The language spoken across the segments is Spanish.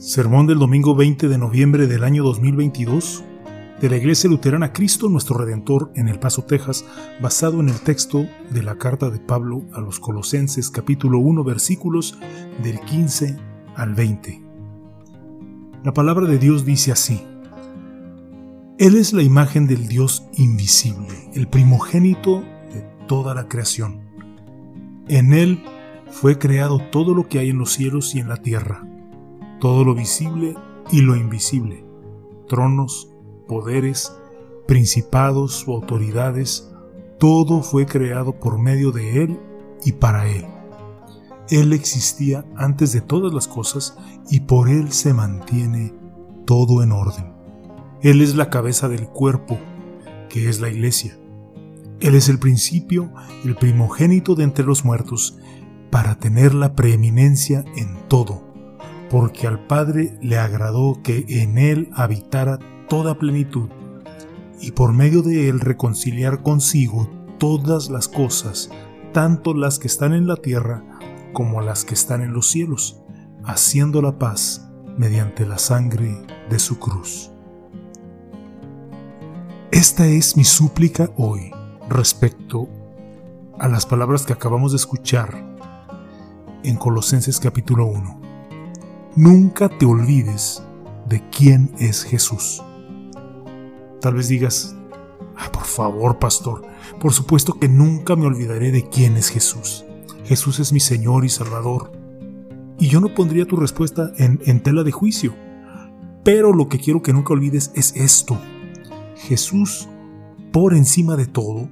Sermón del domingo 20 de noviembre del año 2022 de la Iglesia Luterana Cristo nuestro Redentor en El Paso, Texas, basado en el texto de la carta de Pablo a los Colosenses capítulo 1 versículos del 15 al 20. La palabra de Dios dice así. Él es la imagen del Dios invisible, el primogénito de toda la creación. En Él fue creado todo lo que hay en los cielos y en la tierra todo lo visible y lo invisible, tronos, poderes, principados o autoridades, todo fue creado por medio de Él y para Él. Él existía antes de todas las cosas y por Él se mantiene todo en orden. Él es la cabeza del cuerpo, que es la iglesia. Él es el principio, el primogénito de entre los muertos, para tener la preeminencia en todo porque al Padre le agradó que en él habitara toda plenitud, y por medio de él reconciliar consigo todas las cosas, tanto las que están en la tierra como las que están en los cielos, haciendo la paz mediante la sangre de su cruz. Esta es mi súplica hoy respecto a las palabras que acabamos de escuchar en Colosenses capítulo 1 nunca te olvides de quién es Jesús. Tal vez digas, ah, por favor, pastor, por supuesto que nunca me olvidaré de quién es Jesús. Jesús es mi Señor y Salvador. Y yo no pondría tu respuesta en, en tela de juicio. Pero lo que quiero que nunca olvides es esto. Jesús, por encima de todo,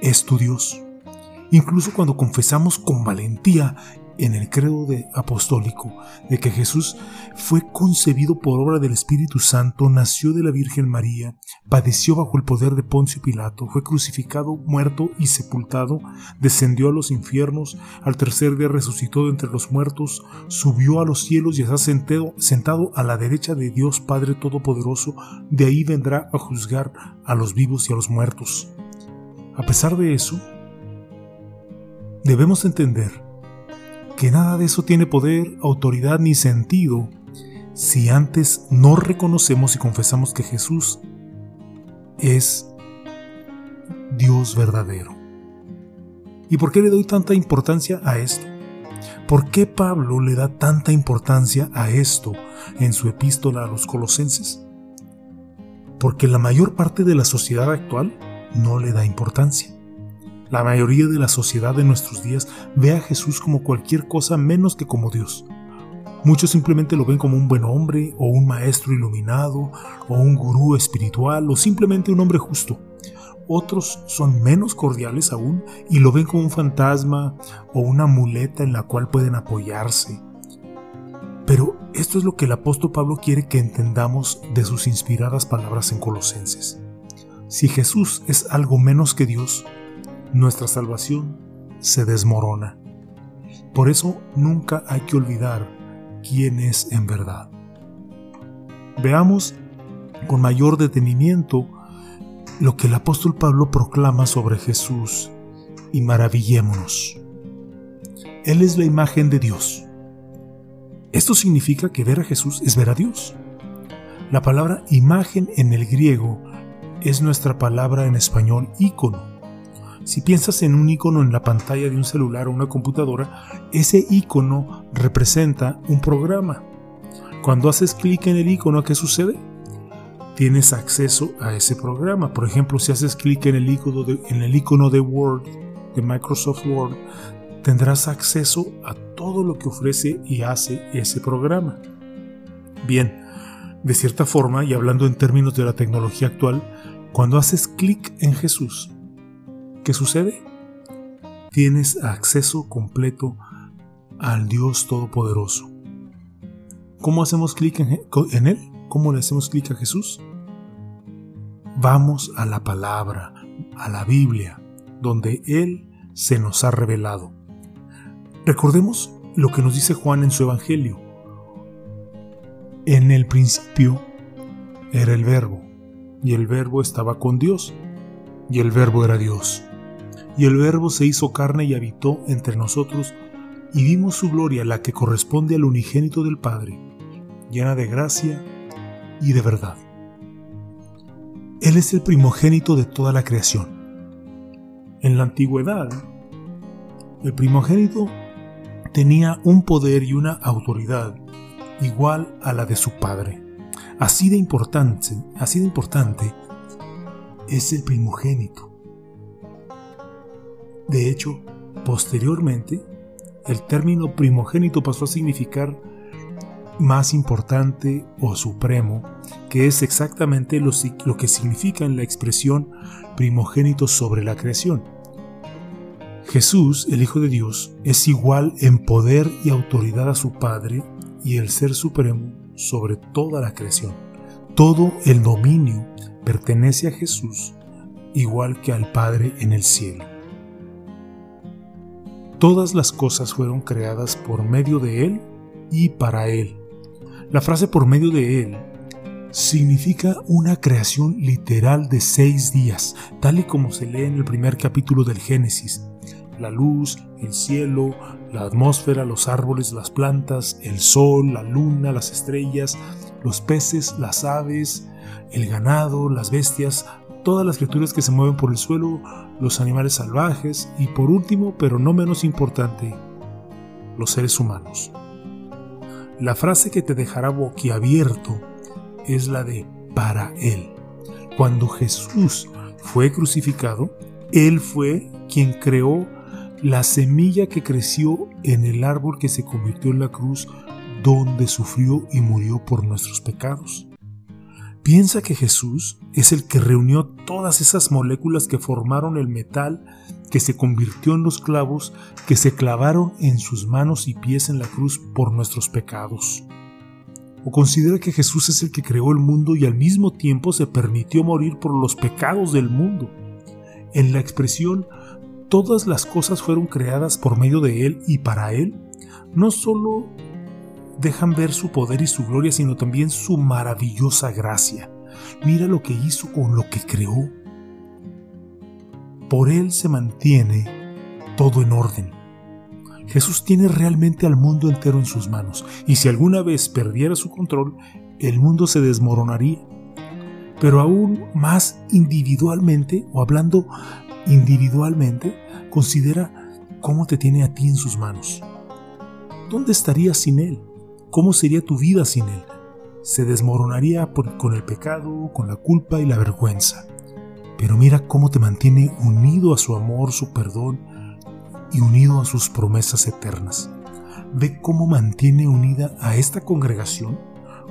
es tu Dios. Incluso cuando confesamos con valentía en el credo de apostólico de que Jesús fue concebido por obra del Espíritu Santo, nació de la Virgen María, padeció bajo el poder de Poncio Pilato, fue crucificado, muerto y sepultado, descendió a los infiernos, al tercer día resucitó de entre los muertos, subió a los cielos y está sentado, sentado a la derecha de Dios Padre Todopoderoso, de ahí vendrá a juzgar a los vivos y a los muertos. A pesar de eso, debemos entender que nada de eso tiene poder, autoridad ni sentido si antes no reconocemos y confesamos que Jesús es Dios verdadero. ¿Y por qué le doy tanta importancia a esto? ¿Por qué Pablo le da tanta importancia a esto en su epístola a los colosenses? Porque la mayor parte de la sociedad actual no le da importancia. La mayoría de la sociedad de nuestros días ve a Jesús como cualquier cosa menos que como Dios. Muchos simplemente lo ven como un buen hombre, o un maestro iluminado, o un gurú espiritual, o simplemente un hombre justo. Otros son menos cordiales aún y lo ven como un fantasma o una muleta en la cual pueden apoyarse. Pero esto es lo que el apóstol Pablo quiere que entendamos de sus inspiradas palabras en Colosenses. Si Jesús es algo menos que Dios, nuestra salvación se desmorona. Por eso nunca hay que olvidar quién es en verdad. Veamos con mayor detenimiento lo que el apóstol Pablo proclama sobre Jesús y maravillémonos. Él es la imagen de Dios. Esto significa que ver a Jesús es ver a Dios. La palabra imagen en el griego es nuestra palabra en español ícono si piensas en un icono en la pantalla de un celular o una computadora, ese icono representa un programa. Cuando haces clic en el icono, ¿qué sucede? Tienes acceso a ese programa. Por ejemplo, si haces clic en el icono de, el Word, de Microsoft Word, tendrás acceso a todo lo que ofrece y hace ese programa. Bien, de cierta forma, y hablando en términos de la tecnología actual, cuando haces clic en Jesús, ¿Qué sucede? Tienes acceso completo al Dios Todopoderoso. ¿Cómo hacemos clic en, Él? ¿Cómo le hacemos clic a Jesús? Vamos a la palabra, a la Biblia, donde Él se nos ha revelado. Recordemos lo que nos dice Juan en su Evangelio. En el principio era el verbo, y el verbo estaba con Dios, y el verbo era Dios. Y el Verbo se hizo carne y habitó entre nosotros, y vimos su gloria, la que corresponde al unigénito del Padre, llena de gracia y de verdad. Él es el primogénito de toda la creación. En la antigüedad, el primogénito tenía un poder y una autoridad igual a la de su padre. Así de importante, así de importante es el primogénito. De hecho, posteriormente, el término primogénito pasó a significar más importante o supremo, que es exactamente lo, que significa en la expresión primogénito sobre la creación. Jesús, el Hijo de Dios, es igual en poder y autoridad a su Padre y el Ser Supremo sobre toda la creación. Todo el dominio pertenece a Jesús, igual que al Padre en el cielo. Todas las cosas fueron creadas por medio de Él y para Él. La frase por medio de Él significa una creación literal de seis días, tal y como se lee en el primer capítulo del Génesis. La luz, el cielo, la atmósfera, los árboles, las plantas, el sol, la luna, las estrellas, los peces, las aves, el ganado, las bestias, todas las criaturas que se mueven por el suelo, los animales salvajes y por último, pero no menos importante, los seres humanos. La frase que te dejará boquiabierto es la de para Él. Cuando Jesús fue crucificado, Él fue quien creó la semilla que creció en el árbol que se convirtió en la cruz donde sufrió y murió por nuestros pecados. Piensa que Jesús es el que reunió todas esas moléculas que formaron el metal que se convirtió en los clavos que se clavaron en sus manos y pies en la cruz por nuestros pecados. O considera que Jesús es el que creó el mundo y al mismo tiempo se permitió morir por los pecados del mundo. En la expresión todas las cosas fueron creadas por medio de Él y para Él, no solo dejan ver su poder y su gloria, sino también su maravillosa gracia. Mira lo que hizo con lo que creó. Por Él se mantiene todo en orden. Jesús tiene realmente al mundo entero en sus manos, y si alguna vez perdiera su control, el mundo se desmoronaría. Pero aún más individualmente, o hablando individualmente, considera cómo te tiene a ti en sus manos. ¿Dónde estarías sin Él? ¿Cómo sería tu vida sin Él? Se desmoronaría con el pecado, con la culpa y la vergüenza. Pero mira cómo te mantiene unido a su amor, su perdón y unido a sus promesas eternas. Ve cómo mantiene unida a esta congregación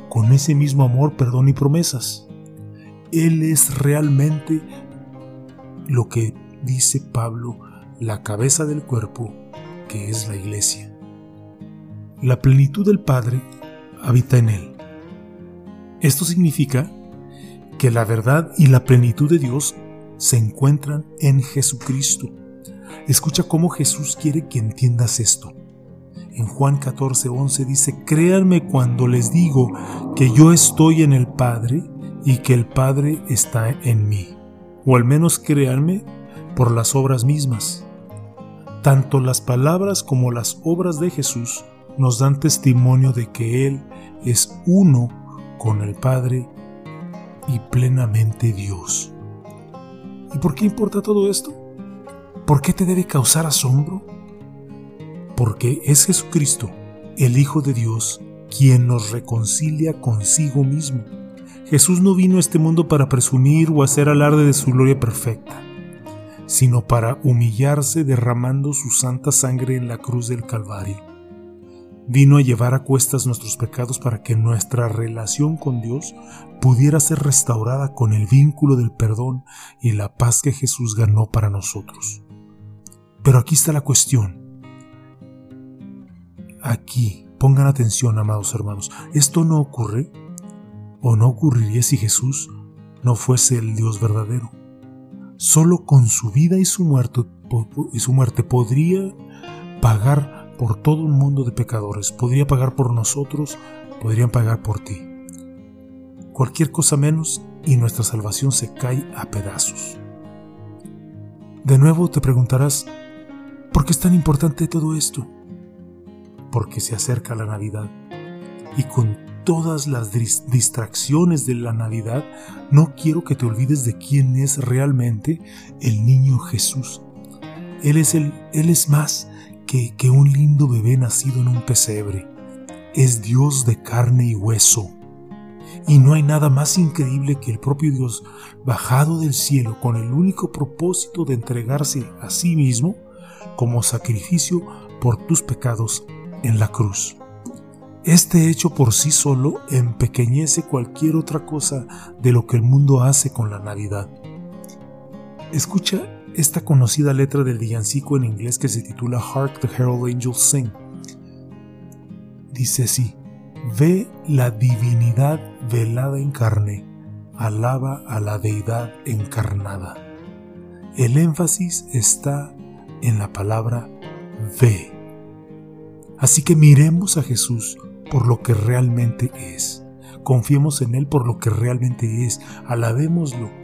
con ese mismo amor, perdón y promesas. Él es realmente lo que dice Pablo, la cabeza del cuerpo, que es la iglesia. La plenitud del Padre habita en él. Esto significa que la verdad y la plenitud de Dios se encuentran en Jesucristo. Escucha cómo Jesús quiere que entiendas esto. En Juan 14:11 dice, créanme cuando les digo que yo estoy en el Padre y que el Padre está en mí. O al menos créanme por las obras mismas. Tanto las palabras como las obras de Jesús nos dan testimonio de que Él es uno con el Padre y plenamente Dios. ¿Y por qué importa todo esto? ¿Por qué te debe causar asombro? Porque es Jesucristo, el Hijo de Dios, quien nos reconcilia consigo mismo. Jesús no vino a este mundo para presumir o hacer alarde de su gloria perfecta, sino para humillarse derramando su santa sangre en la cruz del Calvario Vino a llevar a cuestas nuestros pecados para que nuestra relación con Dios pudiera ser restaurada con el vínculo del perdón y la paz que Jesús ganó para nosotros. Pero aquí está la cuestión. Aquí, pongan atención, amados hermanos, esto no ocurre o no ocurriría si Jesús no fuese el Dios verdadero. Solo con su vida y su muerte, y su muerte podría pagar por todo un mundo de pecadores, podría pagar por nosotros, podrían pagar por ti. Cualquier cosa menos y nuestra salvación se cae a pedazos. De nuevo te preguntarás, ¿por qué es tan importante todo esto? Porque se acerca la Navidad y con todas las distracciones de la Navidad, no quiero que te olvides de quién es realmente el niño Jesús. Él es, el, él es más que, un lindo bebé nacido en un pesebre. Es Dios de carne y hueso. Y no hay nada más increíble que el propio Dios bajado del cielo con el único propósito de entregarse a sí mismo como sacrificio por tus pecados en la cruz. Este hecho por sí solo empequeñece cualquier otra cosa de lo que el mundo hace con la Navidad. Escucha esta conocida letra del villancico en inglés que se titula Hark the Herald Angels Sing. Dice así, ve la divinidad velada en carne, alaba a la deidad encarnada. El énfasis está en la palabra ve. Así que miremos a Jesús por lo que realmente es. Confiemos en Él por lo que realmente es. Alabémoslo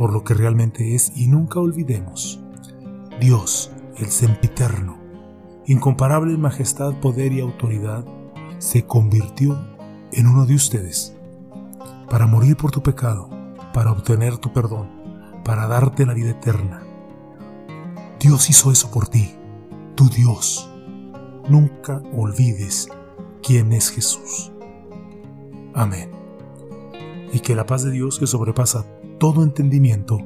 por lo que realmente es y nunca olvidemos. Dios, el sempiterno, incomparable en majestad, poder y autoridad, se convirtió en uno de ustedes para morir por tu pecado, para obtener tu perdón, para darte la vida eterna. Dios hizo eso por ti, tu Dios. Nunca olvides quién es Jesús. Amén. Y que la paz de Dios que sobrepasa todo entendimiento,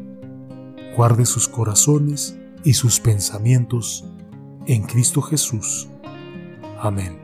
guarde sus corazones y sus pensamientos en Cristo Jesús. Amén.